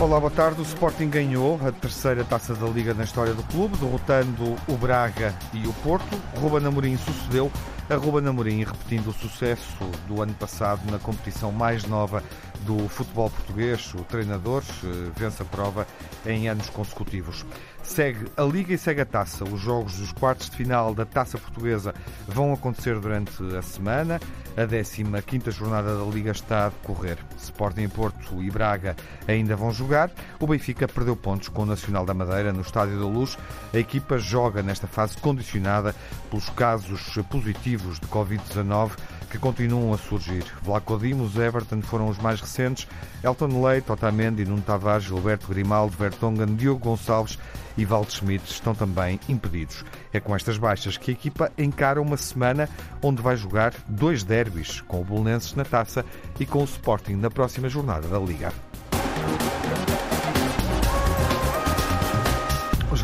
Olá, boa tarde. O Sporting ganhou a terceira taça da Liga na história do clube, derrotando o Braga e o Porto. Ruben Amorim sucedeu a Ruben Amorim, repetindo o sucesso do ano passado na competição mais nova do futebol português. O treinador eh, vence a prova em anos consecutivos. Segue a Liga e segue a Taça. Os jogos dos quartos de final da Taça Portuguesa vão acontecer durante a semana. A 15ª jornada da Liga está a decorrer. Sporting Porto e Braga ainda vão jogar. O Benfica perdeu pontos com o Nacional da Madeira no Estádio da Luz. A equipa joga nesta fase condicionada pelos casos positivos de Covid-19 que continuam a surgir. Vlaco Dimos, Everton foram os mais recentes. Elton Leite, Otamendi, Nuno Tavares, Gilberto Grimaldo, Vertonghen, Diogo Gonçalves e Valde Schmidt estão também impedidos. É com estas baixas que a equipa encara uma semana onde vai jogar dois derbys, com o Bolonenses na taça e com o Sporting na próxima jornada da Liga.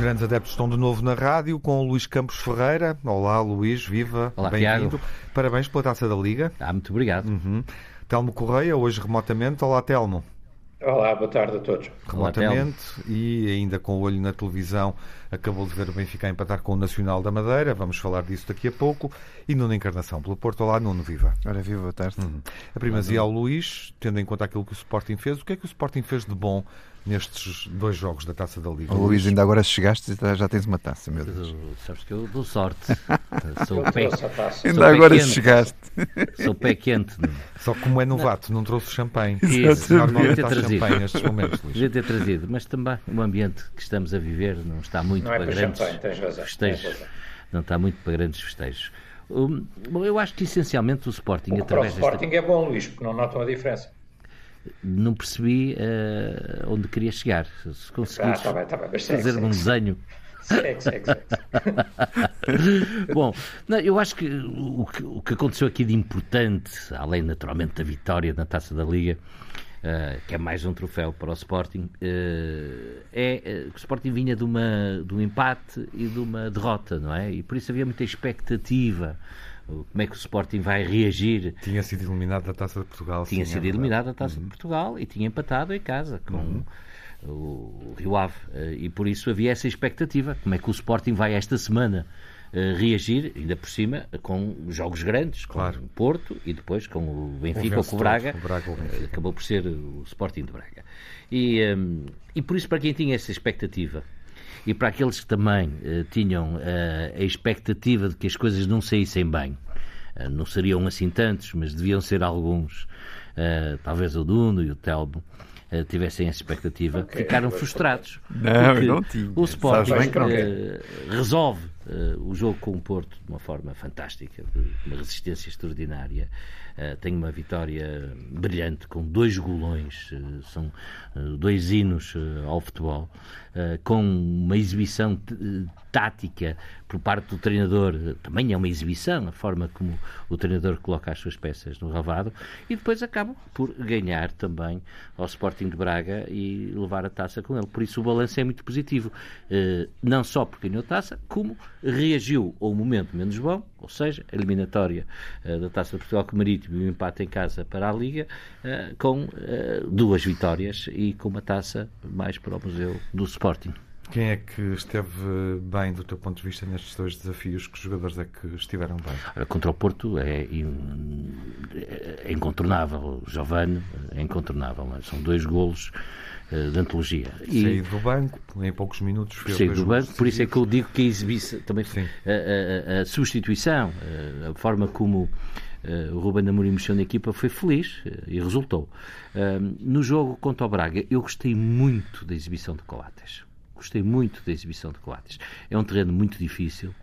Grandes adeptos estão de novo na rádio com o Luís Campos Ferreira. Olá, Luís, viva, bem-vindo. Parabéns pela taça da Liga. Ah, muito obrigado. Uhum. Telmo Correia, hoje remotamente. Olá, Telmo. Olá, boa tarde a todos. Remotamente Olá, e ainda com o olho na televisão, acabou de ver o Benfica empatar com o Nacional da Madeira. Vamos falar disso daqui a pouco. E Nuno Encarnação, pelo Porto. Olá, Nuno, viva. Ora, viva, boa tarde. Uhum. A primazia ao Luís, tendo em conta aquilo que o Sporting fez, o que é que o Sporting fez de bom nestes dois jogos da Taça da Liga. Oh, Luís, ainda agora chegaste e já tens uma taça, meu Deus. Sabes que eu dou sorte. Sou pé, ainda agora chegaste. Sou pé quente. Só como é novato, não, não trouxe champanhe. Normalmente ter trazido. champanhe nestes momentos, Luís. Devia ter trazido, mas também o ambiente que estamos a viver não está muito não para, é para grandes champanhe, tens razão, festejos. Tens razão. Não está muito para grandes festejos. Um, bom, eu acho que essencialmente o Sporting, o através o Sporting desta... é bom, Luís, porque não notam a diferença não percebi uh, onde queria chegar. Se conseguires ah, tá bem, tá bem, fazer segue, um desenho. Segue, segue, segue. Bom, não, eu acho que o, que o, que aconteceu aqui de importante, além naturalmente da vitória na taça da Liga, uh, que é mais um troféu para o Sporting, uh, é que o Sporting vinha de, uma, de um empate e de uma derrota, não é? E por isso havia muita expectativa como é que o Sporting vai reagir. Tinha sido eliminado da Taça de Portugal. Tinha sido eliminado da Taça uhum. de Portugal e tinha empatado em casa com uhum. o Rio Ave. Eh, e por isso havia essa expectativa. Como é que o Sporting vai esta semana uh, reagir, ainda por cima, com jogos grandes, claro. com o Porto e depois com o Benfica ou com o Braga. O Braga uh, acabou por ser o Sporting de Braga. E, um, e por isso, para quem tinha essa expectativa, e para aqueles que também uh, tinham uh, a expectativa de que as coisas não saíssem bem, uh, não seriam assim tantos, mas deviam ser alguns, talvez o Duno e o Telmo, tivessem essa expectativa, okay, ficaram frustrados. Não, não tinha. O Sporting resolve o jogo com o Porto de uma forma fantástica, de uma resistência extraordinária. Uh, tem uma vitória brilhante com dois golões, uh, são uh, dois hinos ao futebol, com uma exibição tática por parte do treinador, também é uma exibição, a forma como o treinador coloca as suas peças no ravado, e depois acaba por ganhar também ao Sporting de Braga e levar a taça com ele. Por isso o balanço é muito positivo, não só porque ganhou a taça, como reagiu ao momento menos bom, ou seja, a eliminatória da Taça de Portugal com o Marítimo e o empate em casa para a Liga, com duas vitórias e com uma taça mais para o Museu do Sporting. Quem é que esteve bem do teu ponto de vista nestes dois desafios? Que jogadores é que estiveram bem? Contra o Porto é, é incontornável. Giovanni é incontornável. São dois golos uh, de antologia. E do banco, em poucos minutos. Saí do banco, por isso é que eu digo que a exibição, também a, a, a, substituição, a, a forma como o Ruben Amorim mexeu na equipa foi feliz uh, e resultou. Uh, no jogo contra o Braga, eu gostei muito da exibição de Coates gostei muito da exibição de Coates. É um terreno muito difícil.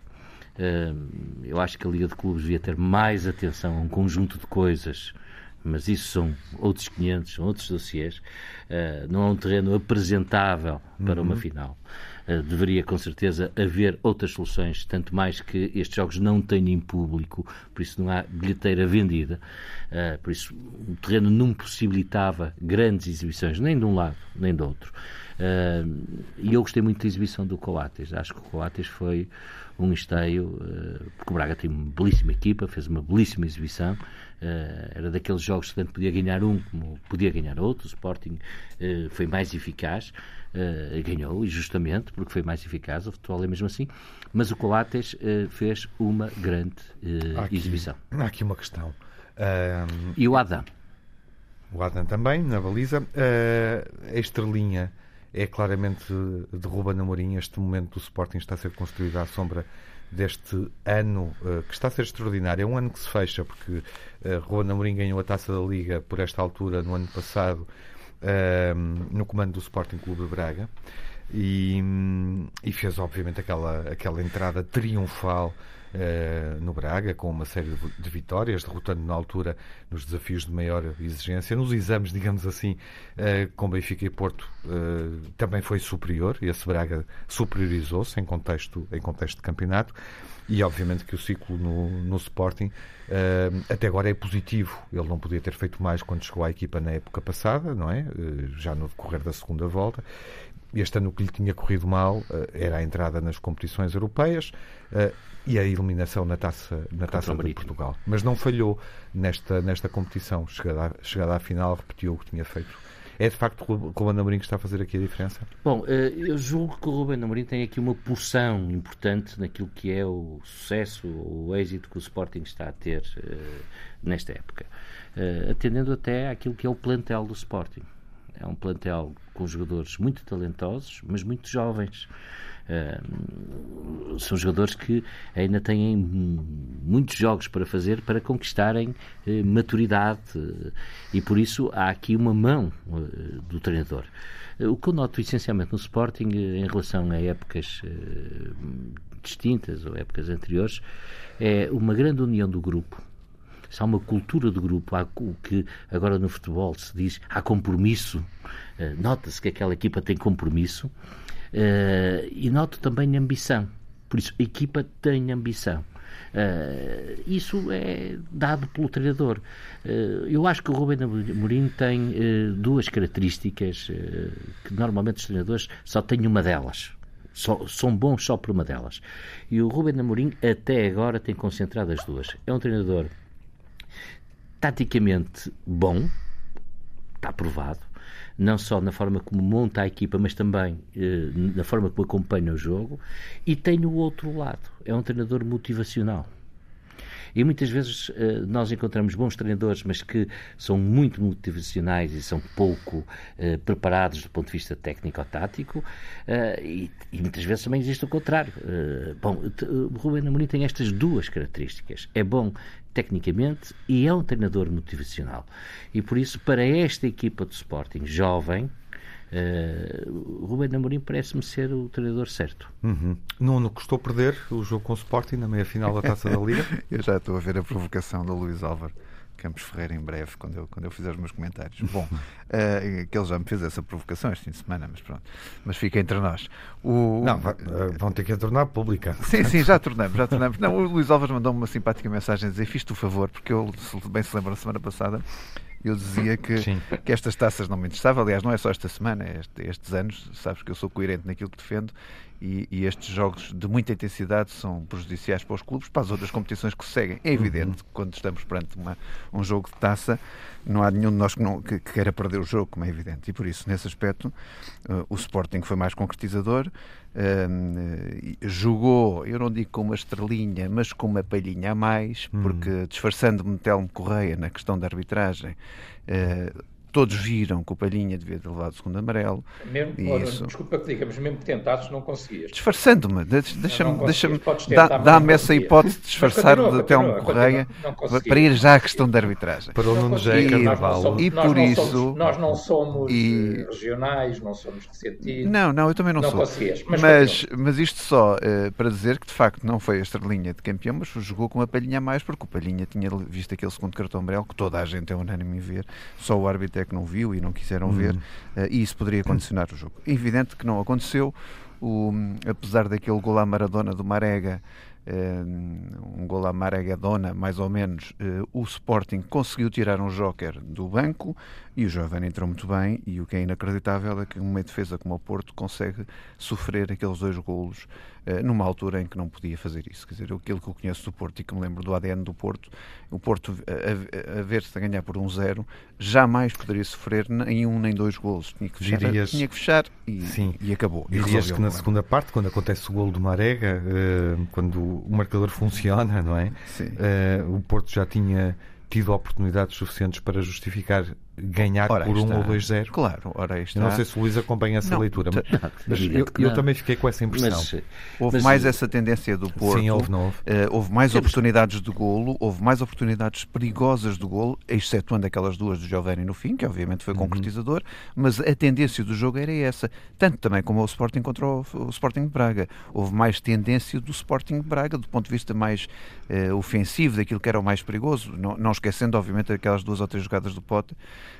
eu acho que a Liga de Clubes devia ter mais atenção a um conjunto de coisas mas isso são outros 500, são outros dossiers. Uh, não é um terreno apresentável para uhum. uma final. Uh, deveria com certeza haver outras soluções, tanto mais que estes jogos não têm público, por isso não há bilheteira vendida. Uh, por isso o terreno não possibilitava grandes exibições, nem de um lado nem do outro. e eu gostei muito da exibição do Coates. Acho que o Coates foi um esteio, porque o Braga tem uma belíssima equipa, fez uma belíssima exibição. Era daqueles jogos que tanto podia ganhar um como podia ganhar outro. O Sporting foi mais eficaz, ganhou, e justamente porque foi mais eficaz. O futebol é mesmo assim. Mas o Coates fez uma grande há aqui, exibição. Há aqui uma questão. E o Adam? O Adam também, na baliza. a estrelinha é claramente de Ruben Amorim. Este momento do Sporting está a ser construído à sombra deste ano uh, que está a ser extraordinário. É um ano que se fecha, porque uh, Ruben Amorim ganhou a Taça da Liga por esta altura, no ano passado, uh, no comando do Sporting Clube de Braga. E, e, fez, obviamente, aquela, aquela entrada triunfal uh, no Braga, com uma série de vitórias, derrotando na altura nos desafios de maior exigência. Nos exames, digamos assim, uh, com Benfica e Porto, uh, também foi superior. Esse Braga superiorizou-se em contexto, em contexto de campeonato. E obviamente que o ciclo no, no Sporting uh, até agora é positivo. Ele não podia ter feito mais quando chegou à equipa na época passada, não é? Uh, já no decorrer da segunda volta. Este ano o que lhe tinha corrido mal uh, era a entrada nas competições europeias e a eliminação na taça, na taça de Portugal. Mas não falhou nesta, nesta competição. Chegada à, chegada à final, repetiu o que tinha feito. É de facto o Ruben Amorim que está a fazer aqui a diferença? Bom, eh, eu julgo que o Ruben Amorim tem aqui uma porção importante naquilo que é o sucesso, o êxito que o Sporting está a ter uh, nesta época. Uh, atendendo até àquilo que é o plantel do Sporting. É um plantel com jogadores muito talentosos, mas muito jovens. Uh, são jogadores que ainda têm muitos jogos para fazer para conquistarem uh, maturidade uh, e por isso há aqui uma mão do treinador. o que eu noto essencialmente no Sporting em relação a épocas distintas ou épocas anteriores é uma grande união do grupo há uma cultura de grupo, há o que agora no futebol se diz, há compromisso, nota-se que aquela equipa tem compromisso, Uh, e noto também ambição. Por isso, a equipa tem ambição. Uh, isso é dado pelo treinador. Uh, eu acho que o Rubem Amorim tem uh, duas características que normalmente os treinadores só têm uma delas. Só, são bons só por uma delas. E o Rubem Amorim até agora tem concentrado as duas. É um treinador taticamente bom, está provado, não só na forma como monta a equipa, mas também eh, na forma como acompanha o jogo. E tem o outro lado, é um treinador motivacional. E muitas vezes uh, nós encontramos bons treinadores, mas que são muito motivacionais e são pouco uh, preparados do ponto de vista técnico-tático, uh, e, e, muitas vezes também existe o contrário. bom, o Ruben Amorim tem estas duas características. É bom tecnicamente e é um treinador motivacional. E por isso, para esta equipa de Sporting jovem, Uh, Ruben Amorim parece-me ser o treinador certo. Uhum. Nuno custou perder o jogo com o Sporting na meia-final da Taça da Liga? eu já estou a ver a provocação do Luís Álvaro. Campos Ferreira em breve, quando eu, quando eu fizer os meus comentários. Bom, uh, que ele já me fez essa provocação este fim de semana, mas pronto. Mas fica entre nós. O... Não, uh, vão ter que a tornar pública. Sim, sim, já tornamos, já tornamos. Não, o Luís Alves mandou-me uma simpática mensagem a dizer: Fiz-te o favor, porque eu, bem se lembra, na semana passada eu dizia que, que estas taças não me interessavam. Aliás, não é só esta semana, é este, estes anos. Sabes que eu sou coerente naquilo que defendo e, e, estes jogos de muita intensidade são prejudiciais para os clubes, para as outras competições que se seguem. É evidente uhum. que quando estamos perante uma, um jogo de taça, não há nenhum de nós que, não, que, que queira perder o jogo, como é evidente. E por isso, nesse aspecto, uh, o Sporting foi mais concretizador. Uh, jogou, eu não digo com uma estrelinha, mas com uma palhinha a mais, uhum. porque disfarçando-me Telmo Correia na questão da arbitragem, uh, todos viram que o Palhinha devia ter levado o segundo amarelo. Mesmo, ora, isso... Desculpa que diga, mas mesmo que tentasses, não conseguias. Disfarçando-me, deixa-me deixa dá-me essa hipótese de disfarçar de Telmo Correia para ir já à questão da arbitragem. Para o Nuno José Carnaval. E por isso. Nós não somos e... regionais, não somos ressentidos. Não, não, eu também não, não sou. Conseguias, mas, mas, mas, isto só uh, para dizer que de facto não foi a estrelinha de campeão, mas jogou com a palhinha a mais, porque o palhinha tinha visto aquele segundo cartão amarelo que toda a gente é unânime em ver, só o árbitro é que não viu e não quiseram uhum. ver, uh, e isso poderia condicionar o jogo. Evidente que não aconteceu, o, apesar daquele gol à Maradona do Marega eh, um gol à Maragadona, mais ou menos, eh, o Sporting conseguiu tirar um joker do banco e o Giovanni entrou muito bem. E o que é inacreditável é que uma defesa como o Porto consegue sofrer aqueles dois golos numa altura em que não podia fazer isso. Quer dizer, aquilo que eu conheço do Porto e que me lembro do ADN do Porto, o Porto a, a, ver-se a ganhar por um zero, jamais poderia sofrer nem um nem dois golos. Tinha que fechar, Dirias, tinha que fechar e, Sim. e acabou. Dirias que na segunda parte, quando acontece o golo do Marega, uh, quando o marcador funciona, não é? Uh, o Porto já tinha tido oportunidades suficientes para justificar ganhar ora, por 1 um ou 2-0. Claro, ora está. Eu não sei se o Luís acompanha essa não, leitura, mas, mas eu, eu, também fiquei com essa impressão. Mas, houve mas, mais essa tendência do Porto. Sim, houve, não houve. Uh, houve mais Temos... oportunidades de golo, houve mais oportunidades perigosas de golo, excetuando aquelas duas do Giovanni no fim, que obviamente foi uhum. concretizador, mas a tendência do jogo era essa, tanto também como o Sporting contra o, o Sporting de Braga. Houve mais tendência do Sporting de Braga, do ponto de vista mais uh, ofensivo, daquilo que era o mais perigoso, não, não esquecendo, obviamente, aquelas duas ou três jogadas do Pote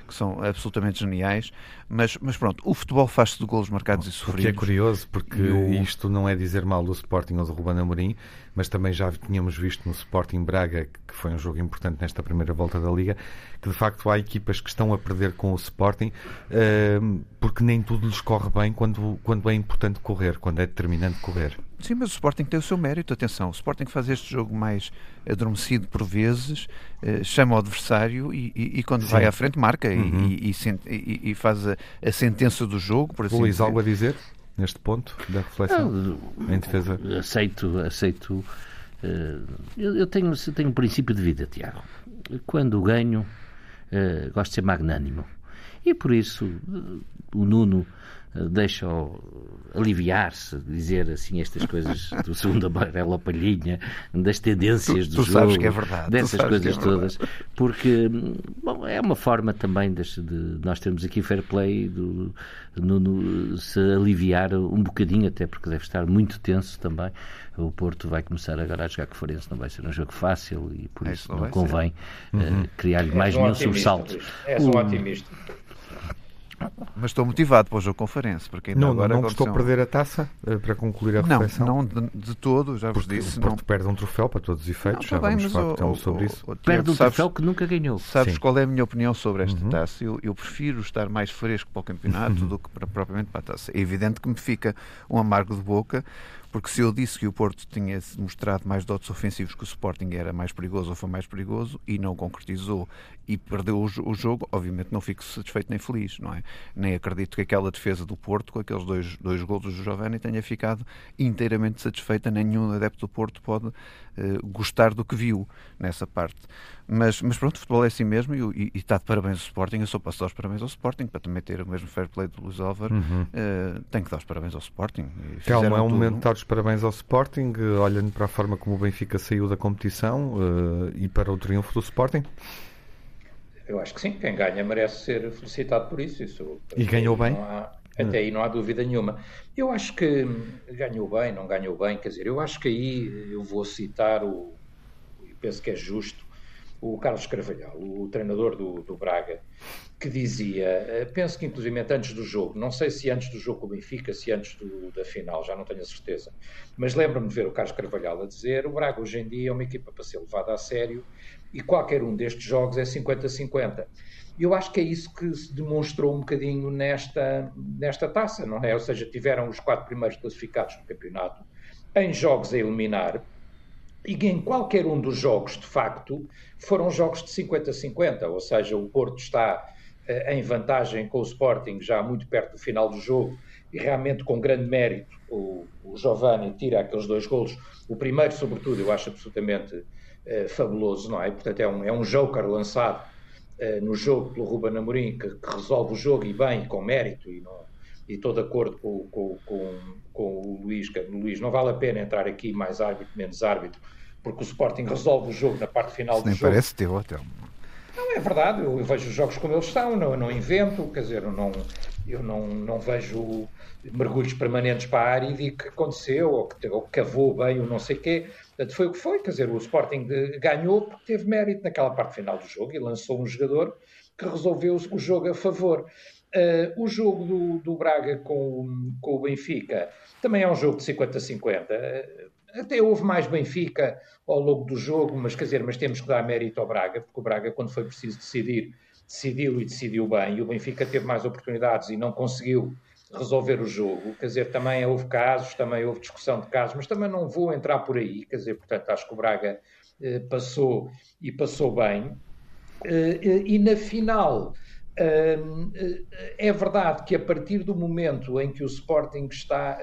que são absolutamente geniais, mas, mas pronto, o futebol faz-se de golos marcados e sofridos. O que é curioso, porque o... isto não é dizer mal do Sporting ou do Ruben Amorim, mas também já tínhamos visto no Sporting Braga, que foi um jogo importante nesta primeira volta da Liga, que de facto há equipas que estão a perder com o Sporting uh, porque nem tudo lhes corre bem quando, quando é importante correr, quando é determinante correr. Sim, mas o Sporting tem o seu mérito, atenção. O Sporting faz este jogo mais adormecido por vezes, uh, chama o adversário e, e, e quando Sim. vai à frente marca uhum. e, e, faz a, a, sentença do jogo. Por assim Luís, algo a dizer? Neste ponto da reflexão em defesa? Aceito, aceito. Uh, eu, eu, tenho, eu tenho um princípio de vida, Tiago. Quando ganho, uh, gosto de ser magnânimo. E por isso uh, o Nuno deixa-o aliviar-se, dizer assim estas coisas do segundo amarelo palhinha, das tendências do tu, tu jogo, é verdade, dessas coisas é todas, porque bom, é uma forma também de, de, nós termos aqui fair play do, no, no, se aliviar um bocadinho, até porque deve estar muito tenso também. O Porto vai começar agora a jogar com o Forense, não vai ser um jogo fácil e por é isso não convém uh, criar-lhe mais nenhum sobressalto. És um otimista. Mas estou motivado para o jogo conferência. Porque não, agora não gostou perder a taça uh, para concluir a reflexão? Não, não de, de todo, já vos disse. Porto não... perde um troféu para todos os efeitos, não, já bem, vamos falar o, sobre o, isso. O, perde um sabes, troféu que nunca ganhou. Sabes Sim. qual é a minha opinião sobre esta uhum. taça? Eu, eu, prefiro estar mais fresco para o campeonato uhum. do que para, propriamente para a taça. É evidente que me fica um amargo de boca, porque se eu disse que o Porto tinha mostrado mais dotes ofensivos que o Sporting era mais perigoso ou foi mais perigoso e não concretizou e perdeu o, jogo, obviamente não fico satisfeito nem feliz, não é? Nem acredito que aquela defesa do Porto, com aqueles dois, dois golos do Giovanni, tenha ficado inteiramente satisfeita. Nenhum adepto do Porto pode uh, gostar do que viu nessa parte. Mas, mas pronto, o futebol é assim mesmo e, e, e está de parabéns ao Sporting. Eu sou para dar os parabéns ao Sporting, para também ter o mesmo fair play do Luís Álvaro. Uhum. Uh, tenho que dar os parabéns ao Sporting. Calma, é um momento de dar os parabéns ao Sporting, olhando para a forma como o Benfica saiu da competição uh, e para o triunfo do Sporting. Eu acho que sim, quem ganha merece ser felicitado por isso. isso e ganhou bem? Há, até aí não há dúvida nenhuma. Eu acho que ganhou bem, não ganhou bem, quer dizer, eu acho que aí eu vou citar o, penso que é justo, o Carlos Carvalhal, o treinador do, do Braga, que dizia, eh, penso que inclusive antes do jogo, não sei se antes do jogo com o Benfica, se antes do, da final, já não tenho a certeza, mas lembro-me de ver o Carlos Carvalhal a dizer, o Braga hoje em dia é uma equipa para ser levada a sério e qualquer um destes jogos é 50-50. E eu acho que é isso que se demonstrou um bocadinho nesta, nesta taça, não é? Ou seja, tiveram os quatro primeiros classificados do campeonato em jogos a eliminar, e em qualquer um dos jogos, de facto, foram jogos de 50-50, ou seja, o Porto está uh, em vantagem com o Sporting já muito perto do final do jogo e realmente com grande mérito o, o Giovanni tira aqueles dois golos. O primeiro, sobretudo, eu acho absolutamente uh, fabuloso, não é? Portanto, é um, é um joker lançado no jogo pelo Ruben Amorim, que, que, resolve o jogo e bem, com mérito, e, não, e estou de acordo com, com, com, com o Luís, que, Luís, não vale a pena entrar aqui mais árbitro, menos árbitro, porque o Sporting resolve o jogo na parte final Isso do nem jogo. parece teu, até. Não, é verdade, eu vejo os jogos como eles estão, não, não invento, quer dizer, eu não, eu não, não vejo mergulhos permanentes para a área e que aconteceu, ou que, ou que cavou bem, ou não sei o quê. Portanto, foi o que foi, quer dizer, o Sporting ganhou porque teve mérito naquela parte final do jogo e lançou um jogador que resolveu o jogo a favor. Uh, o jogo do, do Braga com, com o Benfica também é um jogo de 50-50. Uh, até houve mais Benfica ao longo do jogo, mas quer dizer, mas temos que dar mérito ao Braga, porque o Braga, quando foi preciso decidir, decidiu e decidiu bem, e o Benfica teve mais oportunidades e não conseguiu resolver o jogo. Quer dizer, também houve casos, também houve discussão de casos, mas também não vou entrar por aí. Quer dizer, portanto, acho que o Braga eh, passou e passou bem. Eh, eh e na final, eh, é verdade que a partir do momento em que o Sporting está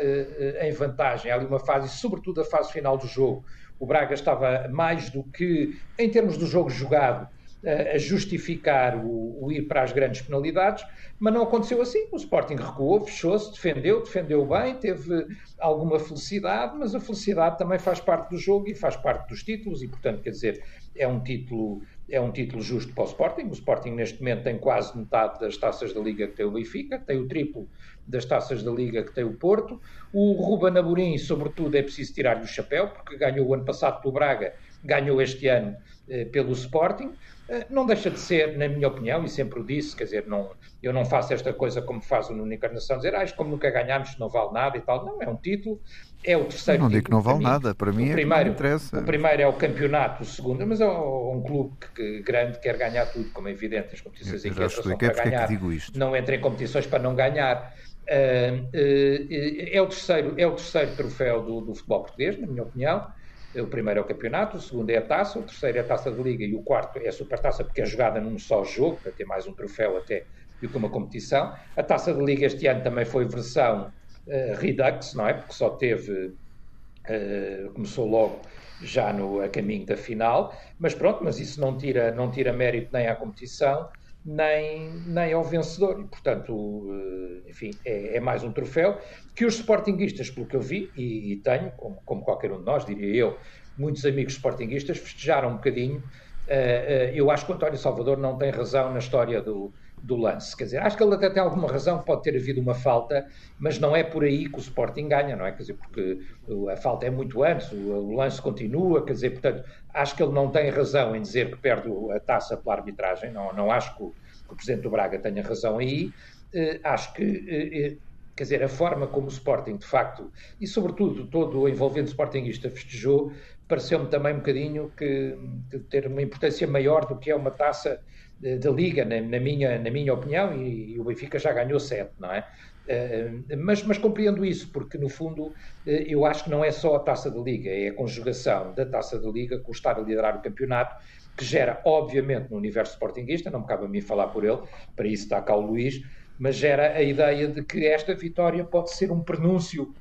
em vantagem, há ali uma fase, sobretudo a fase final do jogo, o Braga estava mais do que, em termos do jogo jogado, a justificar o, o, ir para as grandes penalidades, mas não aconteceu assim. O Sporting recuou, fechou-se, defendeu, defendeu bem, teve alguma felicidade, mas a felicidade também faz parte do jogo e faz parte dos títulos, e portanto, quer dizer, é um título, é um título justo para o Sporting. O Sporting, neste momento, tem quase metade das taças da Liga que tem o Benfica, tem o triplo das taças da Liga que tem o Porto. O Ruben Amorim, sobretudo, é preciso tirar-lhe o chapéu, porque ganhou o ano passado pelo Braga, ganhou este ano eh, pelo Sporting. Eh, não deixa de ser, na minha opinião, e sempre o disse, quer dizer, não, eu não faço esta coisa como faz o Nuno Encarnação, dizer, ah, isto como nunca ganhámos, não vale nada e tal. Não, é um título, é o terceiro Não digo que não vale nada, para mim o é primeiro, que interessa. O primeiro é o campeonato, o segundo, mas é um clube que, grande quer ganhar tudo, como é evidente, as competições em que entram para ganhar, não entra em competições para não ganhar. Uh, uh, é, o terceiro, é o terceiro troféu do, do futebol português, na minha opinião. O primeiro é o campeonato, o segundo é a taça, o terceiro é a taça da Liga e o quarto é a supertaça, porque é jogada num só jogo, para ter mais um troféu até do que uma competição. A taça da Liga este ano também foi versão uh, Redux, não é? Porque só teve. Uh, começou logo já no, a caminho da final, mas pronto, mas isso não tira, não tira mérito nem à competição, nem, nem ao vencedor. E, portanto, eh, enfim, é, é, mais um troféu que os sportinguistas, pelo que eu vi, e, e tenho, como, como, qualquer um de nós, diria eu, muitos amigos sportinguistas festejaram um bocadinho. Uh, uh, eu acho que o António Salvador não tem razão na história do, do lance. Quer dizer, acho que ele até tem alguma razão, pode ter havido uma falta, mas não é por aí que o Sporting ganha, não é? Quer dizer, porque a falta é muito antes, o, lance continua, quer dizer, portanto, acho que ele não tem razão em dizer que perde a taça pela arbitragem, não, não acho que o, que o Presidente do Braga tenha razão aí, uh, acho que. Uh, quer dizer, a forma como o Sporting, de facto, e sobretudo todo o envolvente Sportingista festejou, pareceu-me também um bocadinho que, que ter uma importância maior do que é uma taça da Liga, na, na, minha, na minha opinião, e, e, o Benfica já ganhou sete, não é? Uh, mas, mas, compreendo isso, porque no fundo uh, eu acho que não é só a taça da Liga, é a conjugação da taça da Liga com o estar a liderar o campeonato, que gera, obviamente, no universo sportinguista, não me cabe a mim falar por ele, para isso está cá o Luís, mas gera a ideia de que esta vitória pode ser um prenúncio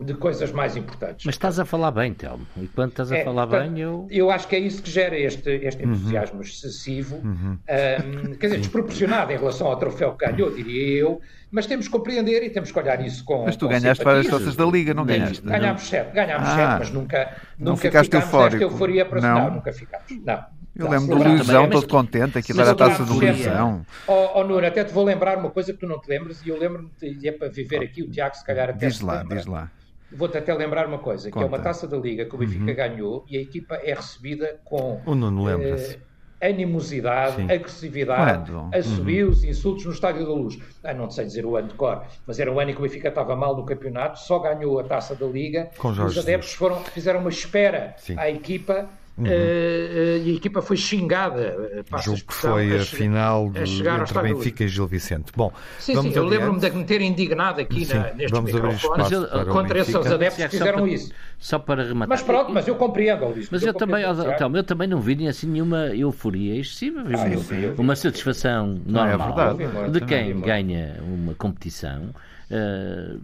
de coisas mais importantes. Mas estás a falar bem, Telmo. E quando estás a é, falar portanto, bem, eu. Eu acho que é isso que gera este, este uhum. entusiasmo uhum. excessivo, uhum. Um, quer dizer, desproporcionado em relação ao troféu que ganhou, diria eu, mas temos que compreender e temos que olhar isso com. Mas tu com ganhaste várias taças da Liga, não ganhaste? Ganhámos sete, ganhámos ah, sete, mas nunca, não nunca ficaste ficámos eufórico. euforia para não. não, nunca ficámos. Não. Eu lembro do Luizão todo contente, aquilo era a taça do Luizão. Ó oh, Nuno, até te vou lembrar uma coisa que tu não te lembras e eu lembro-me, e é para viver aqui, o Tiago se calhar até Diz lá, diz lá. Vou-te até lembrar uma coisa, Conta. que é uma taça da Liga que o Benfica uhum. ganhou e a equipa é recebida com o Nuno lembra-se. Uh, animosidade, Sim. agressividade, Quando? assobios, uhum. insultos no Estádio da Luz. Ah, não sei dizer o ano de cor, mas era o ano em que o Benfica estava mal no campeonato, só ganhou a taça da Liga. Os adeptos foram, fizeram uma espera Sim. à equipa Uhum. Uh, e a equipa foi xingada. Uh, Julgo que foi a, a final de, entre Benfica e Gil Vicente. Bom, sim, sim, eu lembro-me de me ter indignado aqui sim, na, neste vamos microfone contra esses adeptos que fizeram só para, isso. Só para rematar. Mas pronto, mas eu compreendo, Luís. Mas eu, eu também, então, eu também não vi assim nenhuma euforia excessiva. Ah, eu vi, eu vi, uma satisfação normal ah, é verdade, de quem ganha uma competição. Uh,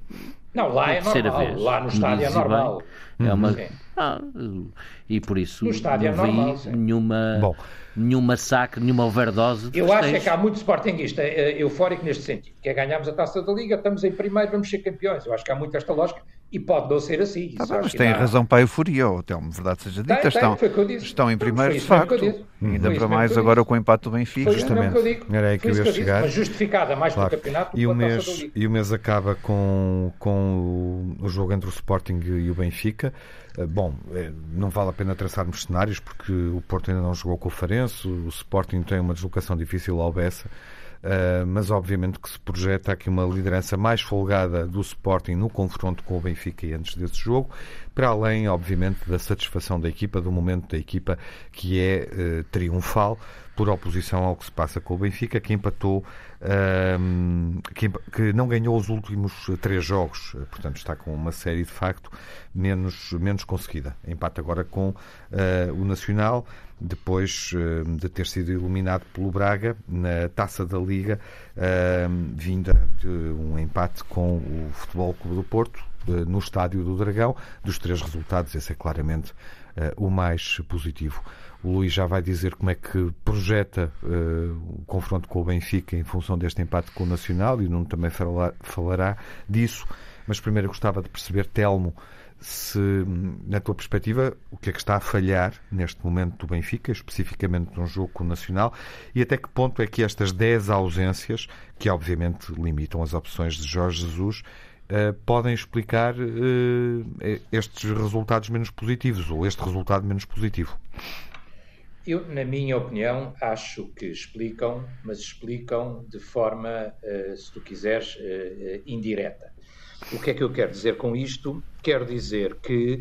Não, lá é normal. Vez. Lá no estádio é normal. É uma... Ah, e por isso no estádio não é normal, vi nenhuma, Bom. nenhum massacre, nenhuma overdose. Eu acho é que há muito sportinguista eh, eufórico neste sentido, que é ganharmos a taça da Liga, estamos em primeiro, vamos ser campeões. Eu acho que há muito esta lógica e pode não ser assim. Tá bem, mas tem razão para a euforia, oh, Telmo, verdade seja dita. Tem, estão, tem, estão em primeiro, de facto. Ainda para mais agora com o empate do Benfica. Foi justamente. Era aí que eu ia chegar. Mas justificada mais claro. pelo campeonato e o mês E o mês acaba com, com o, o jogo entre o Sporting e o Benfica. Eh, bom, eh, não vale a pena traçarmos cenários porque o Porto ainda não jogou com o Farense, o Sporting tem uma deslocação difícil ao Bessa. Uh, mas obviamente que se projeta aqui uma liderança mais folgada do Sporting no confronto com o Benfica e antes desse jogo, para além, obviamente, da satisfação da equipa, do momento da equipa que é uh, triunfal, por oposição ao que se passa com o Benfica, que empatou, uh, que, que, não ganhou os últimos três jogos, portanto está com uma série de facto menos, menos conseguida. Empate agora com o Nacional depois eh, de ter sido eliminado pelo Braga na taça da Liga, eh, vinda de um empate com o Futebol Clube do Porto, eh, no Estádio do Dragão. Dos três resultados, esse é claramente o mais positivo. O Luís já vai dizer como é que projeta o confronto com o Benfica em função deste empate com o Nacional e o Nuno também falará disso. Mas primeiro gostava de perceber, Telmo, se, na tua perspectiva, o que é que está a falhar neste momento do Benfica, especificamente num jogo Nacional, e até que ponto é que estas 10 ausências, que obviamente limitam as opções de Jorge Jesus, uh, podem explicar uh, estes resultados menos positivos, ou este resultado menos positivo? Eu, na minha opinião, acho que explicam, mas explicam de forma, uh, se tu quiseres, indireta. O que é que eu quero dizer com isto? Quero dizer que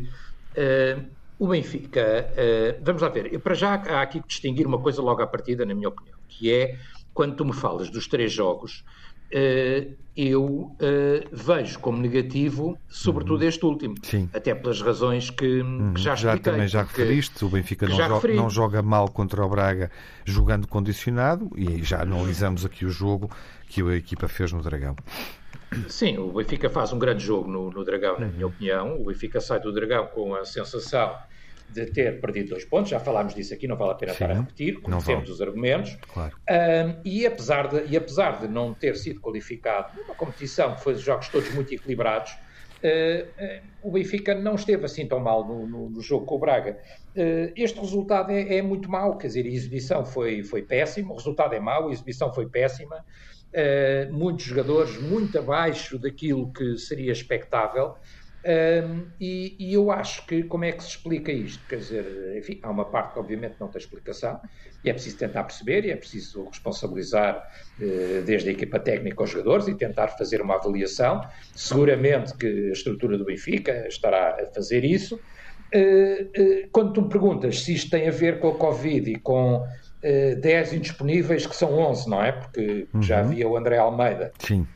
uh, o Benfica, uh, vamos lá ver, para já há aqui que distinguir uma coisa logo à partida, na minha opinião, que é quando tu me falas dos três jogos, eu vejo como negativo, sobretudo uhum. este último, Sim. até pelas razões que, uhum. que já expliquei. Já também já referiste, o Benfica não joga, não joga mal contra o Braga jogando condicionado e já analisamos aqui o jogo que a equipa fez no Dragão. Sim, o Benfica faz um grande jogo no, no Dragão, na minha opinião. O Benfica sai do Dragão com a sensação de ter perdido dois pontos, já falámos disso aqui, não vale a pena Sim, estar a repetir, conhecemos vale. os argumentos. Claro. Um, e, apesar de, e apesar de não ter sido qualificado numa competição que foi os jogos todos muito equilibrados, uh, uh, o Benfica não esteve assim tão mal no, no, no jogo com o Braga. Uh, este resultado é, é, muito mau, quer dizer, a exibição foi, foi péssima, o resultado é mau, a exibição foi péssima. Muitos jogadores muito abaixo daquilo que seria expectável. Uh, e, e, eu acho que como é que se explica isto? Quer dizer, enfim, há uma parte que obviamente não tem explicação e é preciso tentar perceber e é preciso responsabilizar uh, desde a equipa técnica aos jogadores e tentar fazer uma avaliação. Seguramente que a estrutura do Benfica estará a fazer isso. quando tu me perguntas se isto tem a ver com a Covid e com 10 eh, indisponíveis, que são 11, não é? Porque uhum. já havia o André Almeida. Sim.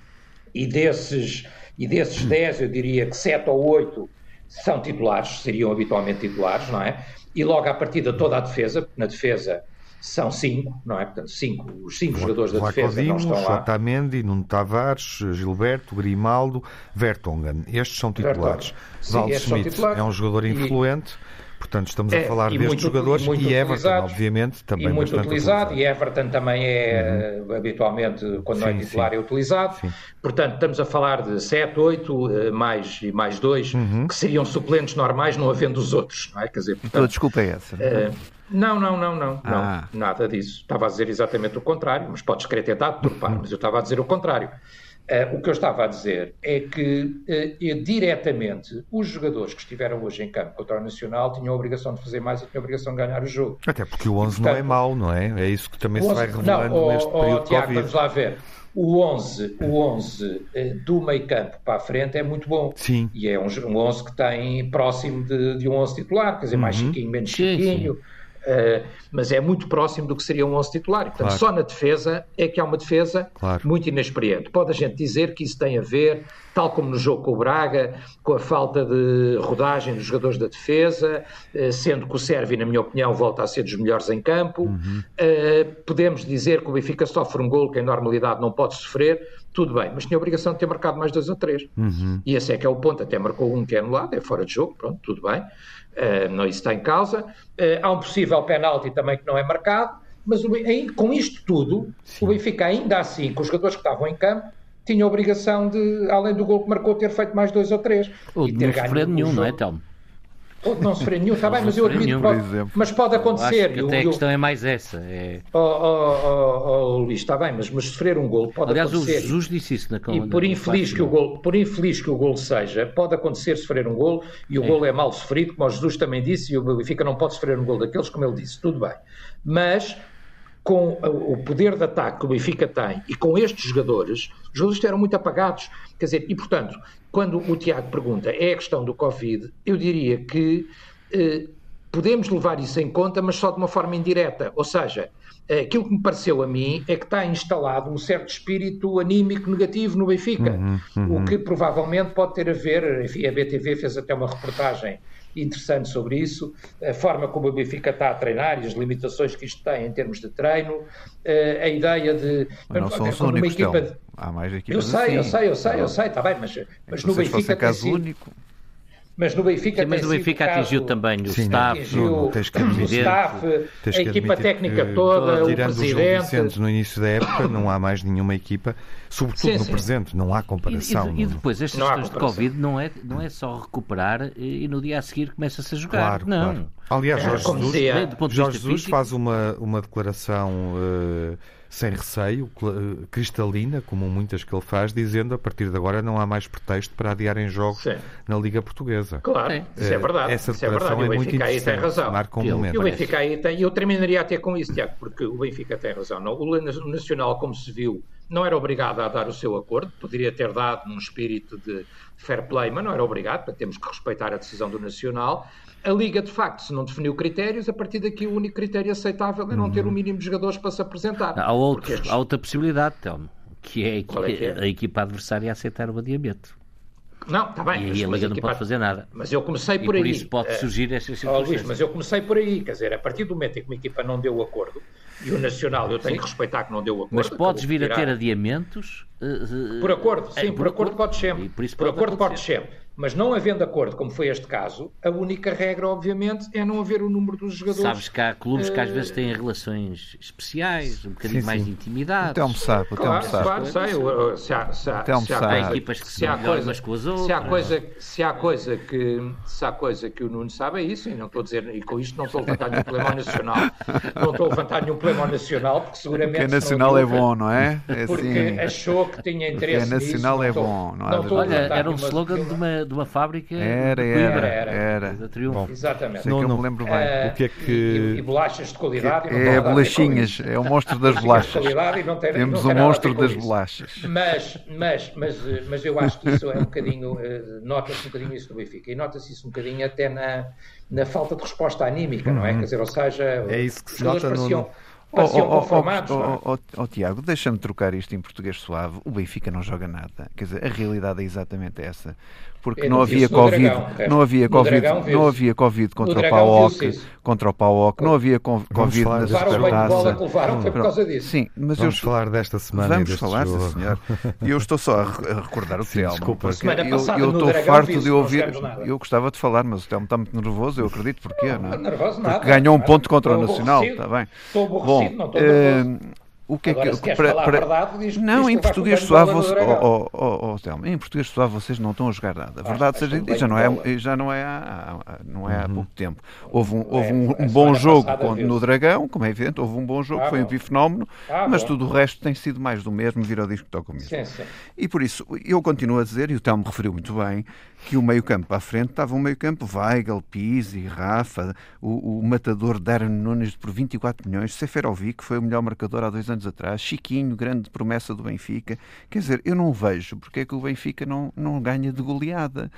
E desses, e desses 10, eu diria que 7 ou 8 são titulares, seriam habitualmente titulares, não é? E logo à partida toda a defesa, na defesa são 5, não é? Portanto, cinco, os 5 jogadores da defesa não estão lá. Otamendi, Nuno Tavares, Gilberto, Grimaldo, Vertonghen. Estes são titulares. Sim, Schmidt é um jogador influente. E Portanto, estamos a é, falar destes muito, jogadores e, e Everton, obviamente, também e muito utilizado, utilizado. E Everton também é, uhum. habitualmente, quando sim, não é titular, sim. é utilizado. Sim. Portanto, estamos a falar de 7, 8, eh, mais, e mais 2, uhum. que seriam suplentes normais, não havendo os outros. Não é? Quer dizer, portanto, então, desculpa é essa. Uh, não, não, não, não, ah. não, nada disso. Estava a dizer exatamente o contrário, mas podes querer tentar deturpar, uhum. mas eu estava a dizer o contrário. Uh, o que eu estava a dizer é que uh, diretamente os jogadores que estiveram hoje em campo contra o Nacional tinham a obrigação de fazer mais e tinham a obrigação de ganhar o jogo. Até porque o 11 e, portanto, não é mau, não é? É isso que também 11, se vai revelando não, neste oh, período oh, Tiago, vamos lá ver. O 11, o 11 uh, do meio campo para a frente é muito bom. Sim. E é um, um 11 que tem próximo de, de um 11 titular, quer dizer, uhum. mais chiquinho, menos chiquinho. Sim, sim Uh, mas é muito próximo do que seria um 11 titular. Portanto, claro. só na defesa é que há uma defesa claro. muito inexperiente. Pode a gente dizer que isso tem a ver, tal como no jogo com o Braga, com a falta de rodagem dos jogadores da defesa, uh, sendo que o Sérvio, na minha opinião, volta a ser dos melhores em campo. Uhum. Uh, podemos dizer que o Benfica sofre um gol que em normalidade não pode sofrer, tudo bem, mas tinha a obrigação de ter marcado mais dois ou três. Uhum. E esse é que é o ponto. Até marcou um que é anulado, é fora de jogo, pronto, tudo bem. Uh, não isso está em causa. Uh, há um possível penalti também que não é marcado, mas o, com isto tudo, Sim. o Benfica ainda assim, com os jogadores que estavam em campo, tinha a obrigação de, além do gol que marcou, ter feito mais dois ou três. Ou de não sofrer nenhum, não é, Telmo? Ou de não sofrer nenhum, está bem, mas eu admito. Pode, mas pode acontecer. Acho que até a questão é mais essa. É... Oh, oh, oh, oh, Luís, está bem, mas, mas sofrer um gol pode Aliás, acontecer. Aliás, o Jesus disse isso na E por infeliz, que o gol, por infeliz que o gol seja, pode acontecer sofrer um gol e o é. gol é mal sofrido, como o Jesus também disse, e o Benfica não pode sofrer um gol daqueles, como ele disse. Tudo bem. Mas com o poder de ataque que o Benfica tem e com estes jogadores, os jogadores eram muito apagados. Quer dizer, e portanto, quando o Tiago pergunta é a questão do Covid, eu diria que eh, podemos levar isso em conta, mas só de uma forma indireta. Ou seja, aquilo que me pareceu a mim é que está instalado um certo espírito anímico negativo no Benfica, uhum, uhum. o que provavelmente pode ter a ver, enfim, a BTV fez até uma reportagem interessante sobre isso, a forma como o Benfica está a treinar e as limitações que isto tem em termos de treino, eh, a ideia de. Mas não são os únicos, equipa. Há mais equipas Eu sei, assim. eu sei, eu sei, eu sei, está bem, mas, mas no Benfica. Caso sido... único. Mas no Benfica, Sim, mas no Benfica atingiu caso, também o sim, staff, atingiu, o, o staff, a equipa técnica toda, o presidente. Os no início da época não há mais nenhuma equipa, sobretudo sim, no sim. presente, não há comparação. E, e, e depois estas questões de Covid não é, não é só recuperar e, e no dia a seguir começa-se a jogar. Claro, não. Claro. Aliás, Jorge Jesus, Jorge Jesus faz uma, uma declaração. Uh, sem receio, cristalina, como muitas que ele faz, dizendo a partir de agora não há mais pretexto para adiarem jogos Sim. na Liga Portuguesa. Claro, isso é verdade. Essa isso é verdade. é o Benfica aí tem razão. Marca um momento. E o Benfica aí tem, eu terminaria até com isso, Tiago, porque o Benfica tem razão. Não, o Nacional, como se viu, não era obrigado a dar o seu acordo, poderia ter dado num espírito de fair play, mas não era obrigado, temos que respeitar a decisão do Nacional. A Liga, de facto, se não definiu critérios, a partir daqui o único critério aceitável é não ter o mínimo de jogadores para se apresentar. Há, outro, estes... há outra possibilidade, Telmo, que é, que é que é? a equipa adversária aceitar o adiamento. Não, está bem. E aí a Liga não pode fazer nada. Mas eu comecei por, e por aí. Por isso pode surgir esta situação. Oh, Luís, mas eu comecei por aí. Quer dizer, a partir do momento em que uma equipa não deu o acordo, e o Nacional eu tenho sim. que respeitar que não deu acordo. Mas podes vir a ter adiamentos. Uh, por acordo, sim, por, por acordo, acordo pode sempre. Por, por acordo pode sempre. Mas não havendo acordo, como foi este caso, a única regra, obviamente, é não haver o número dos jogadores. Sabes que há clubes que às vezes eh, têm relações especiais, um bocadinho sim, mais sim. de intimidade. O Telmo sabe, o Telmo sabe. Claro, sei. Se há, se há, se há, há equipas que se há coisa, umas com as outras. Se há, coisa, se, há coisa que, se há coisa que o Nuno sabe, é isso. E não estou a dizer, e com isto não estou a levantar nenhum problema nacional. Não estou a levantar nenhum problema nacional, porque seguramente. Porque nacional é bom, não é? é porque assim, achou que tinha interesse. Porque nacional nisso, é bom, não, não Olha, era um slogan de uma, de uma fábrica era, era, era. era. Bom, Exatamente. Não, não me lembro bem. Uh, o que é que... E, e bolachas de qualidade. Que, é bolachinhas, é o monstro das bolachas. Tem, Temos o monstro das bolachas. Mas, mas, mas, mas eu acho que isso é um bocadinho, uh, nota-se um bocadinho isso do Benfica. E nota-se isso um bocadinho até na, na falta de resposta anímica, uhum. não é? Uhum. Quer dizer, ou seja, é isso que se nota no, pareciam oh, conformados. Oh, oh, oh, Tiago, deixa-me trocar isto em português suave. O Benfica não joga nada. Quer dizer, a realidade é exatamente essa porque não havia, COVID, não havia Covid, não havia Covid contra o PAOC, contra o PAOC, não havia Covid na Supertaça. foi por causa disso. Sim, mas vamos eu, falar desta semana. Vamos falar, sim, senhor. E eu estou só a recordar o Telmo. Desculpa, eu, eu estou farto de ouvir. Eu gostava de falar, mas o Telmo está muito nervoso, eu acredito porquê, não é? Porque ganhou um ponto contra o Nacional, está bem. Estou aborrecido, não estou nervoso. O que Agora, é que para, para... Verdade, diz, não, diz em português suave, você... oh, oh, oh, em português suave vocês não estão a jogar nada. A verdade seja dita, já não é, já não é, há, não é há uhum. pouco tempo. Houve um, houve um, um bom jogo no Dragão, como é evidente, houve um bom jogo, ah, foi um bifenómeno, ah, mas bom. tudo o resto tem sido mais do mesmo, vira o disco que toca o mesmo. Sim, sim. E por isso, eu continuo a dizer, e o Telmo referiu muito bem, que o meio-campo à frente estava um meio-campo Weigl, Pizzi, Rafa, o, o matador Darren Nunes por 24 milhões, Seferovic, que foi o melhor marcador há dois anos atrás, Chiquinho, grande promessa do Benfica. Quer dizer, eu não vejo porque é que o Benfica não, não ganha de goleada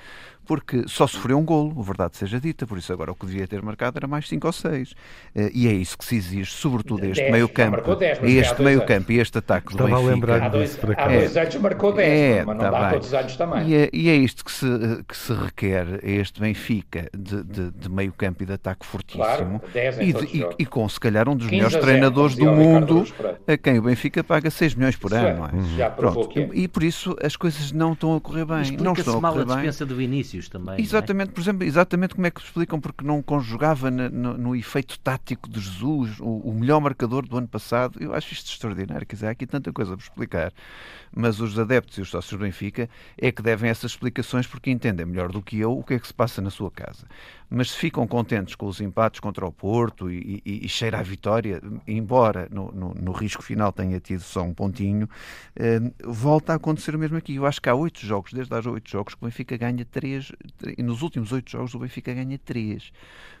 porque só sofreu um golo, a verdade seja dita, por isso agora o que devia ter marcado era mais 5 ou 6. Eh, e é isso que se exige, sobretudo a este meio-campo, este meio-campo e este ataque Estava do Benfica. A lembrar disso por Há dois anos marcou 10, é, mas não tá dá bem. todos os anos também. E é, e é isto que se, que se requer a este Benfica de, de, de meio-campo e de ataque fortíssimo. Claro, 10 e, de, e, e, com se calhar um dos melhores treinadores do mundo, a quem o Benfica paga 6 milhões por ano, não é? Já é. E por isso as coisas não estão a correr bem. Não estão a mal a dispensa do Vinícius também. Exatamente, é? por exemplo, exatamente como é que explicam porque não conjugava no, no, no efeito tático de Jesus, o, o, melhor marcador do ano passado. Eu acho isto extraordinário, quer dizer, há aqui tanta coisa para explicar. Mas os adeptos e os sócios do Benfica é que devem essas explicações porque entendem melhor do que eu o que é que se passa na sua casa. Mas se ficam contentes com os empates contra o Porto e, e, e cheira a vitória, embora no, no, no, risco final tenha tido só um pontinho, eh, volta a acontecer o mesmo aqui. Eu acho que há oito jogos, desde há oito jogos, que o Benfica ganha três, e nos últimos oito jogos o Benfica ganha três.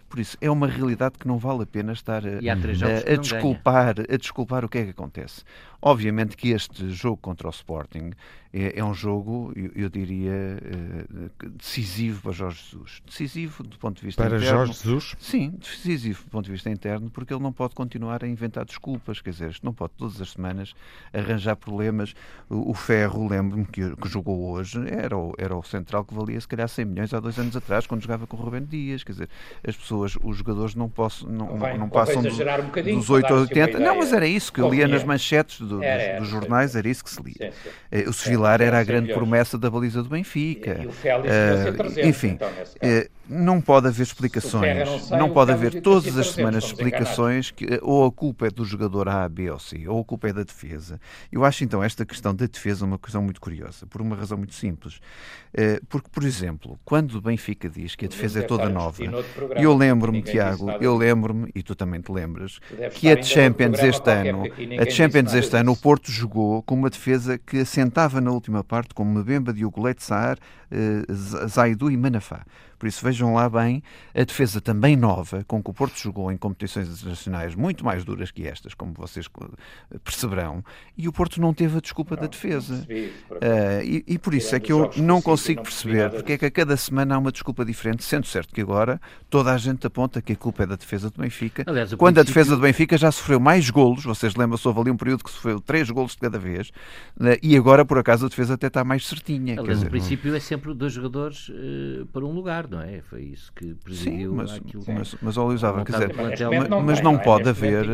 Por isso, é uma realidade que não vale a pena estar a, a, a desculpar, a desculpar o que é que acontece. Obviamente que este jogo contra o Sporting é, é um jogo, eu, eu diria, uh, decisivo para Jorge Jesus. Decisivo do ponto de vista para interno. Para Jorge Jesus? Sim, decisivo do ponto de vista interno, porque ele não pode continuar a inventar desculpas, quer dizer, não pode todas as semanas arranjar problemas. O, o Ferro, lembro-me que, que, jogou hoje, era o, era o central que valia se calhar 100 milhões há dois anos atrás, quando jogava com o Rubén Dias, quer dizer, as pessoas, os jogadores não, posso, não, vai, não passam do, um dos 8 a 80. Não, mas era isso que eu lia nas manchetes do, era, era, dos, jornais, era isso que se lia. Sim, sim. Eh, o Sevilar era a grande promessa da baliza do Benfica. E, e o Félix uh, 300, enfim, então, uh, não pode haver explicações, não, sai, não pode haver todas as semanas explicações que ou a culpa é do jogador A, B ou C, ou a culpa é da defesa. Eu acho então esta questão da defesa uma questão muito curiosa, por uma razão muito simples. Porque, por exemplo, quando o Benfica diz que a defesa é toda nova, eu lembro-me, Tiago, eu lembro-me, e tu também te lembras, que a Champions este ano, a Champions este ano, o Porto jogou com uma defesa que assentava na última parte com Mbemba, Diogo Leite, Saar, Zaidu e Manafá. Por isso, vejam lá bem, a defesa também nova, com que o Porto jogou em competições internacionais muito mais duras que estas, como vocês perceberão, e o Porto não teve a desculpa não, da defesa. Percebi, por uh, e, e, por isso é que eu não consigo perceber porque é que a cada semana há uma desculpa diferente, sendo certo que agora toda a gente aponta que a culpa é da defesa do Benfica, Aliás, quando princípio... a defesa do Benfica já sofreu mais golos, vocês lembram-se, houve ali um período que sofreu três golos de cada vez, uh, e agora, por acaso, a defesa até está mais certinha. Aliás, dizer, o princípio não... é sempre dois jogadores uh, para um lugar, não é? Foi isso que presidiu sim, mas, aquilo. Mas, mas, Luís Álvaro, quer dizer, mas, não, mas não pode haver.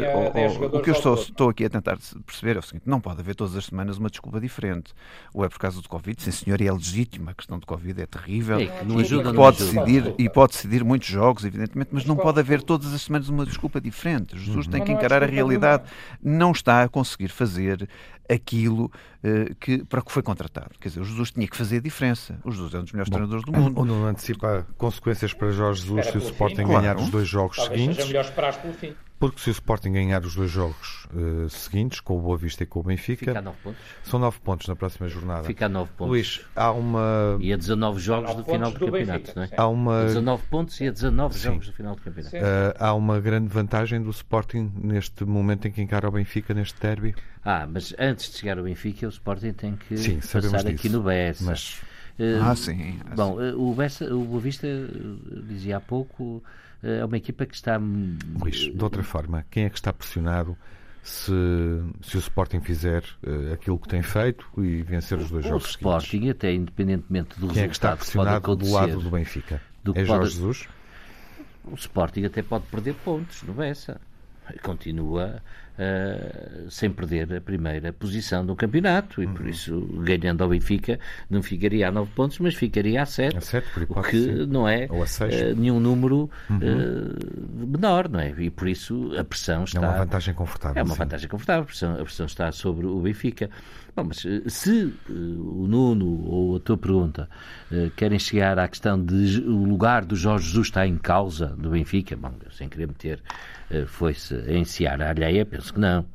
o que eu estou, estou aqui a tentar perceber é o seguinte: não pode haver todas as semanas uma desculpa diferente. Ou é por causa do Covid, sim senhor, e é legítimo, a questão do Covid é terrível. É, que não ajuda, e, pode ajuda. decidir, e pode decidir muitos jogos, evidentemente, mas não pode haver todas as semanas uma desculpa diferente. Jesus tem que encarar a realidade. Não está a conseguir fazer aquilo uh, que, para que foi contratado. Quer dizer, o Jesus tinha que fazer a diferença. O Jesus é um dos melhores Bom, treinadores do mundo. Ou não antecipa consequências para Jorge Jesus se o Sporting fim, ganhar claro. os dois jogos Talvez seguintes. Seja melhor esperar pelo fim. Porque se o Sporting ganhar os dois jogos uh, seguintes, com o Boa Vista e com o Benfica, Fica a 9 pontos. são 9 pontos na próxima jornada. Fica a 9 pontos. Luís, há uma. E a 19 jogos do final do, do campeonato, Benfica, não é? Há uma... 19 pontos e a 19 sim. jogos do final do campeonato. Uh, há uma grande vantagem do Sporting neste momento em que encara o Benfica neste derby. Ah, mas antes de chegar ao Benfica, o Sporting tem que sim, passar disso. aqui no Bessa. Mas... Uh, ah, sim. Ah, bom, sim. o, Bessa, o Boa Vista dizia há pouco é uma equipa que está. Luís, de outra forma, quem é que está pressionado se, se o Sporting fizer uh, aquilo que tem feito e vencer os dois o jogos? O Sporting, seguintes? até independentemente do quem resultado é que está pressionado do lado do Benfica? Do é Jorge pode... Jesus? O Sporting até pode perder pontos no Bessa. Continua uh, sem perder a primeira posição do campeonato e por uhum. isso, ganhando ao Benfica, não ficaria a 9 pontos, mas ficaria a 7, a 7 por o que não é uh, nenhum número uhum. uh, menor, não é? E por isso a pressão está. É uma vantagem confortável. É uma sim. vantagem confortável, a pressão, a pressão está sobre o Benfica. Bom, mas se o Nuno ou a tua pergunta querem chegar à questão de o lugar do Jorge Jesus está em causa do Benfica, bom, sem querer meter foi-se a ensiar a alheia, penso que não.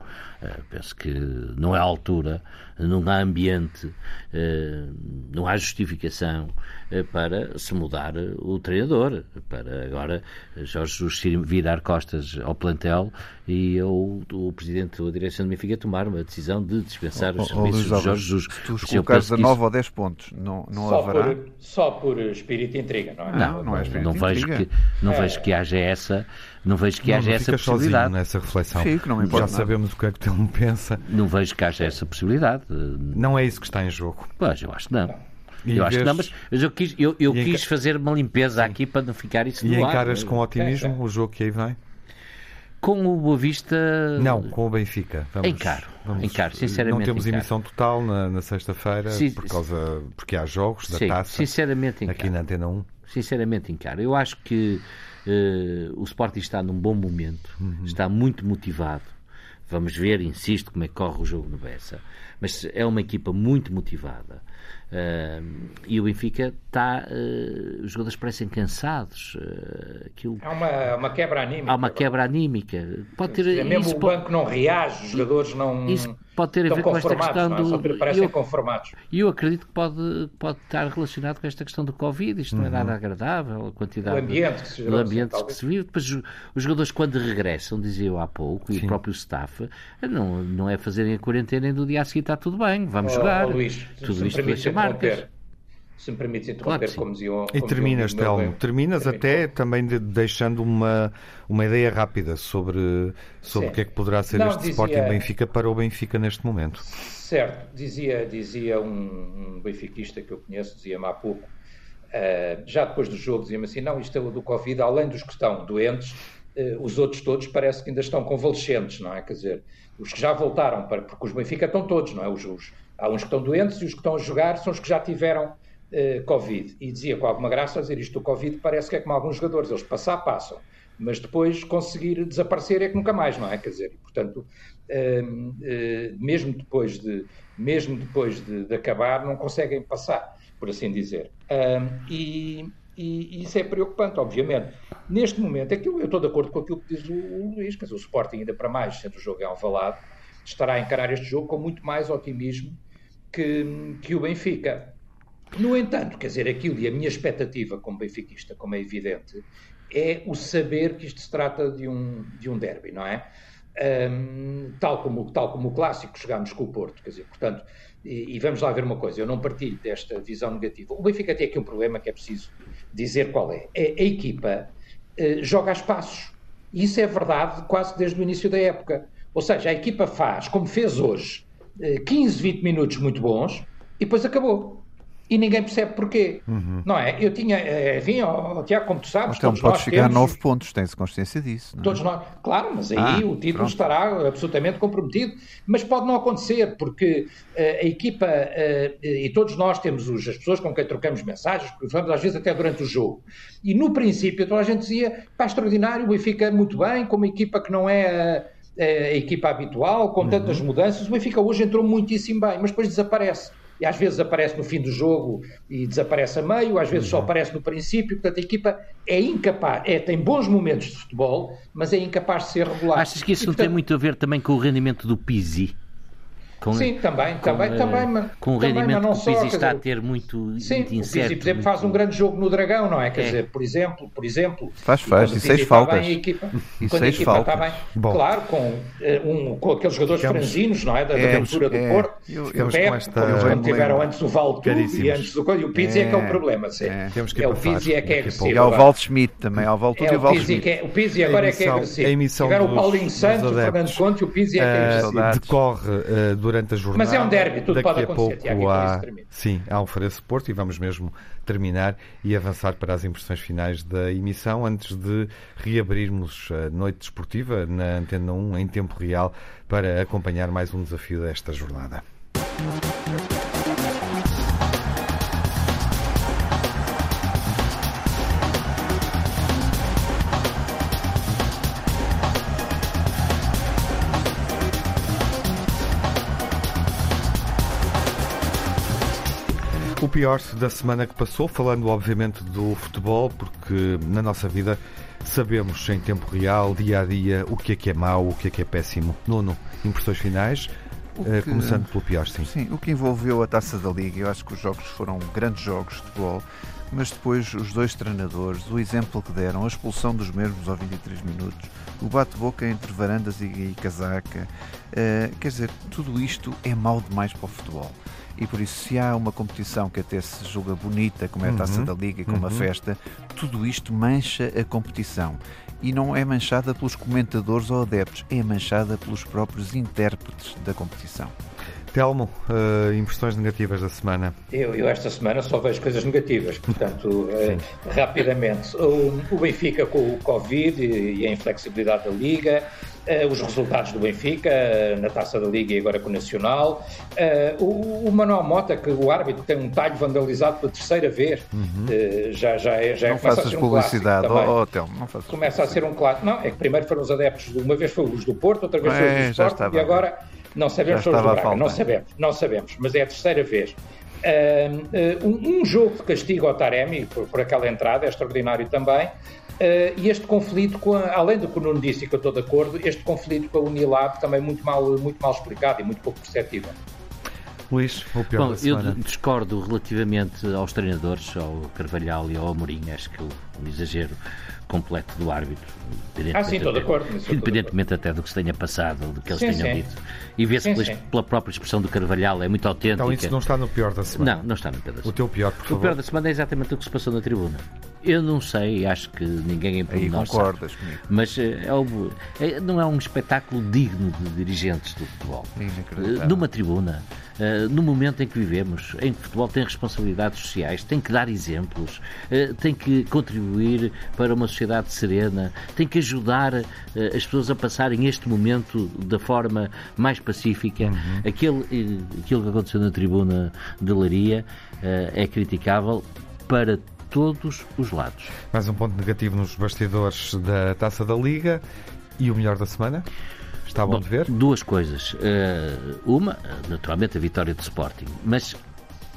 Uh, penso que não é a altura, não há ambiente, uh, não há justificação uh, para se mudar o treinador, para agora Jorge Jesus virar costas ao plantel e o, o presidente da direção do Benfica tomar uma decisão de dispensar os serviços oh, de Jorge Jesus. Se tu os colocares a 9 ou 10 pontos, não, não só haverá... Por, só por espírito de intriga, não é? Não, não, não é espírito não vejo que Não é. vejo que haja essa não vejo que não, haja não essa possibilidade. nessa reflexão. Fico, não Já sabemos o que é que ele pensa. Não vejo que haja essa possibilidade. Não é isso que está em jogo. Pois, eu acho que não. E eu acho que não, mas eu quis, eu, eu quis fazer uma limpeza aqui para não ficar isso e no ar. E encaras é? com otimismo é, é. o jogo que aí vem? Com o Boa Vista. Não, com o Benfica. Vamos, encaro, vamos, encaro, sinceramente. Não temos encaro. emissão total na, na sexta-feira por causa porque há jogos da sim, taça. Sinceramente, encaro. Aqui na Antena 1. Sinceramente, encaro. Eu acho que uh, o Sporting está num bom momento, uhum. está muito motivado. Vamos ver, insisto, como é que corre o jogo no Bessa. Mas é uma equipa muito motivada. Uh, e o Benfica está. Uh, os jogadores parecem cansados. Uh, aquilo... Há uma, uma quebra anímica. Há uma quebra anímica. Pode ter, é mesmo o banco não reage, os jogadores não. Isso pode ter a ver com esta questão é? do. Parecem eu, conformados. E eu acredito que pode, pode estar relacionado com esta questão do Covid. Isto uhum. não é nada uhum. agradável, a quantidade. O ambiente que se, gerou, ambiente assim, que se vive. Depois, os jogadores, quando regressam, dizia eu há pouco, Sim. e o próprio staff, não, não é fazerem a quarentena e do dia a seguir está tudo bem, vamos oh, jogar. Oh, Luís, Tudo isto marcas se me permites interromper, claro como diziam. E terminas, Telmo, terminas até também de, deixando uma, uma ideia rápida sobre, sobre o que é que poderá ser Não, este dizia, Sporting Benfica para o Benfica neste momento. Certo, dizia, dizia um, um benfiquista que eu conheço, dizia-me há pouco, uh, já depois do jogo, dizia-me assim: não, isto é do Covid, além dos que estão doentes, uh, os outros todos parece que ainda estão convalescentes, não é? Quer dizer, os que já voltaram, para, porque os Benfica estão todos, não é? Os, os, há uns que estão doentes e os que estão a jogar são os que já tiveram uh, Covid. E dizia com alguma graça dizer isto do Covid parece que é como alguns jogadores, eles passar, passam. Mas depois conseguir desaparecer é que nunca mais, não é? Quer dizer, portanto, uh, uh, mesmo depois, de, mesmo depois de, de, acabar, não conseguem passar, por assim dizer. e, e, isso é preocupante, obviamente. Neste momento, aquilo, eu estou de acordo com aquilo que diz o, o Luís, quer dizer, o Sporting, ainda para mais, sendo o jogo em Alvalade, estará a encarar este jogo com muito mais otimismo que, que o Benfica. No entanto, quer dizer, aquilo e a minha expectativa como benfiquista, como é evidente, é o saber que isto se trata de um, de um derby, não é? Um, tal, como, tal como o clássico jogámos com o Porto, quer dizer, portanto, e, e, vamos lá ver uma coisa, eu não partilho desta visão negativa. O Benfica tem aqui um problema que é preciso dizer qual é. é a equipa uh, joga a espaços. Isso é verdade quase desde o início da época. Ou seja, a equipa faz, como fez hoje, 15, 20 minutos muito bons e depois acabou e ninguém percebe porquê. Uhum. Não é? Eu tinha, eh, enfim, oh, Tiago, como tu sabes, então pode chegar temos, a 9 pontos, tens consciência disso. É? Todos nós, claro, mas aí ah, o título pronto. estará absolutamente comprometido. Mas pode não acontecer, porque uh, a equipa uh, e todos nós temos os, as pessoas com quem trocamos mensagens, falamos às vezes até durante o jogo. E no princípio, toda a gente dizia, pá, extraordinário, o Benfica muito bem, com uma equipa que não é a, a equipa habitual, com tantas uhum. mudanças. O Benfica hoje entrou muitíssimo bem, mas depois desaparece e às vezes aparece no fim do jogo e desaparece a meio, às vezes só uhum. aparece no princípio. Portanto, a equipa é incapaz, é, tem bons momentos de futebol, mas é incapaz de ser regular. Achas que isso e, portanto, não tem muito a ver também com o rendimento do Pizzi? Com, Sim, também, com, também, uh, também. Mas, com o também, rendimento não que o Pizzi está a ter muito Sim, muito incerto, o Pizzi, por exemplo, faz um grande jogo no Dragão, não é? Quer é. dizer, por exemplo, por exemplo... Faz, faz, e seis faltas. Bem, equipa, e seis faltas. Está bem, Bom. claro, com, eh, um, com aqueles jogadores Ficamos, franzinos, não é? Da, é, aventura do é, Porto. Eu, eu Pep, esta... como tiveram antes o Valdo e antes do... E o Pizzi é, é que é o problema. É, temos que é, o Pizzi é que é agressivo. E há o Valdo Schmidt também, há o Valdo e o Valdo Schmidt. O Pizzi agora é que é agressivo. Tiveram o Paulinho Santos, o Fernando Conte e o Pizzi é que é agressivo. Decorre eh, durante a jornada. Mas é um derby, tudo pode acontecer pouco Tiago, há, sim, há um Farense Porto e vamos mesmo terminar e avançar para as impressões finais da emissão antes de reabrirmos a noite desportiva na Antena 1 em tempo real para acompanhar mais um desafio desta jornada. O pior da semana que passou, falando obviamente do futebol, porque na nossa vida sabemos em tempo real, dia a dia, o que é que é mau, o que é que é péssimo. Nuno, impressões finais, eh, que, começando pelo pior, sim. Sim, o que envolveu a taça da Liga, eu acho que os jogos foram grandes jogos de futebol, mas depois os dois treinadores, o exemplo que deram, a expulsão dos mesmos aos 23 minutos, o bate-boca entre varandas e, e casaca, uh, quer dizer, tudo isto é mau demais para o futebol e por isso se há uma competição que até se julga bonita, como é a Taça uhum. da Liga, como uhum. a festa, tudo isto mancha a competição. E não é manchada pelos comentadores ou adeptos, é manchada pelos próprios intérpretes da competição. Telmo, uh, impressões negativas da semana? Eu, eu, esta semana só vejo coisas negativas, portanto, uh, rapidamente. O, o, Benfica com o Covid e, e a inflexibilidade da Liga, uh, os resultados do Benfica na taça da Liga e agora com o Nacional. O, o, Manuel Mota, que o árbitro tem um talho vandalizado pela terceira vez, uhum. já, já é. Já não faças um publicidade, oh, oh, Telmo, não faças Começa a ser um clássico. Não, é que primeiro foram os adeptos, de, uma vez foi os do Porto, outra vez foi os do Sport e agora não sabemos sobre o Braga, não sabemos, não sabemos, mas é a terceira vez. Uh, um, um, jogo de castigo ao Taremi por, por aquela entrada é extraordinário também. Uh, e este conflito, com a, além do que o Nuno disse, que eu estou de acordo, este conflito com a Unilab também muito mal, muito mal explicado e muito pouco perceptível. Luís, o pior Bom. Eu discordo relativamente aos treinadores, ao Carvalhal e ao Amorim, acho que o, o exagero completo do árbitro. Ah, sim, estou de acordo. Independentemente até do que se tenha passado, ou do que eles sim, tenham sim. dito. E vê-se pela, pela, própria expressão do Carvalhal, é muito autêntica. Então isso não está no pior da semana? Não, não está no pior da semana. O teu pior, por favor. O pior da semana é exatamente o que se passou na tribuna. Eu não sei, acho que ninguém em pormenor concordas sabe. comigo. Mas é, é, não é um espetáculo digno de dirigentes do futebol. Numa tribuna, no momento em que vivemos, em que o futebol tem responsabilidades sociais, tem que dar exemplos, tem que contribuir para uma sociedade serena, tem que ajudar as pessoas a passarem este momento da forma mais pacífica. Uhum. Aquele, aquilo que aconteceu na tribuna de Laria é criticável para todos os lados. Mais um ponto negativo nos bastidores da Taça da Liga e o melhor da semana? Está bom, bom de ver? Duas coisas. Uh, uma, naturalmente, a vitória do Sporting, mas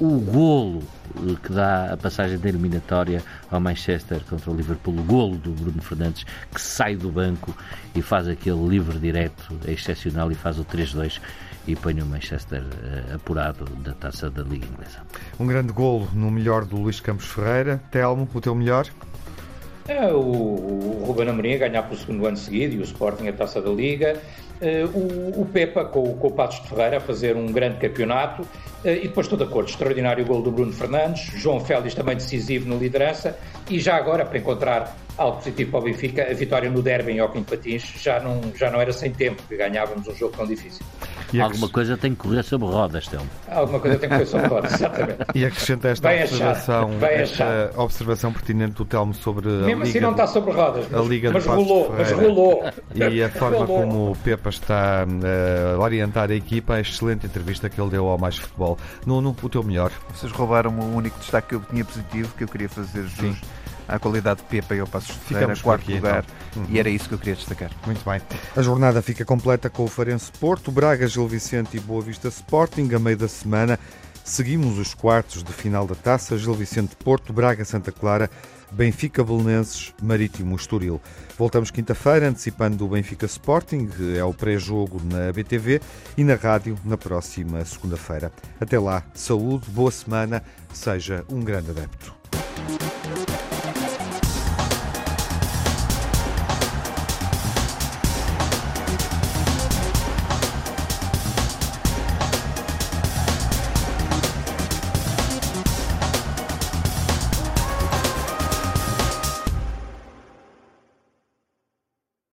o golo eh, que dá a passagem da eliminatória ao Manchester contra o Liverpool, o golo do Bruno Fernandes, que sai do banco e faz aquele livre direto excepcional e faz o 3-2 e põe o Manchester uh, apurado da taça da Liga Inglesa. Um grande golo no melhor do Luís Campos Ferreira. Telmo, o teu melhor? É o, o Ruben Amorim a ganhar pelo segundo ano seguido e o Sporting a taça da Liga. Uh, o, o, Pepa com, com o Passos de Ferreira a fazer um grande campeonato uh, e depois estou de acordo, extraordinário gol do Bruno Fernandes, João Félix também decisivo na liderança e já agora para encontrar algo positivo para o Benfica, a vitória no Derby em Joaquim Patins já não, já não era sem tempo, que ganhávamos um jogo tão difícil. E Alguma coisa tem que correr sobre rodas, Telmo. Alguma coisa tem que correr sobre rodas, exatamente. E acrescenta esta Bem observação, esta observação pertinente do Telmo sobre Mesmo a Liga assim não está sobre rodas, mas, a Liga mas rolou, mas rolou. E a forma rolou. como o Pepa está uh, a orientar a equipa, a excelente entrevista que ele deu ao Mais Futebol. Nuno, o teu melhor. Vocês roubaram o único destaque que eu tinha positivo, que eu queria fazer jus à qualidade de Pepa e ao Passos de Ferreira, quarto aqui, lugar, então. uhum. e era isso que eu queria destacar. Muito bem. A jornada fica completa com o Farense Porto, Braga, Gil Vicente e Boa Vista Sporting. A meio da semana seguimos os quartos de final da taça, Gil Vicente Porto, Braga Santa Clara, Benfica Belenenses, Marítimo Estoril. Voltamos quinta-feira, antecipando o Benfica Sporting, é o pré-jogo na BTV e na rádio na próxima segunda-feira. Até lá, saúde, boa semana, seja um grande adepto.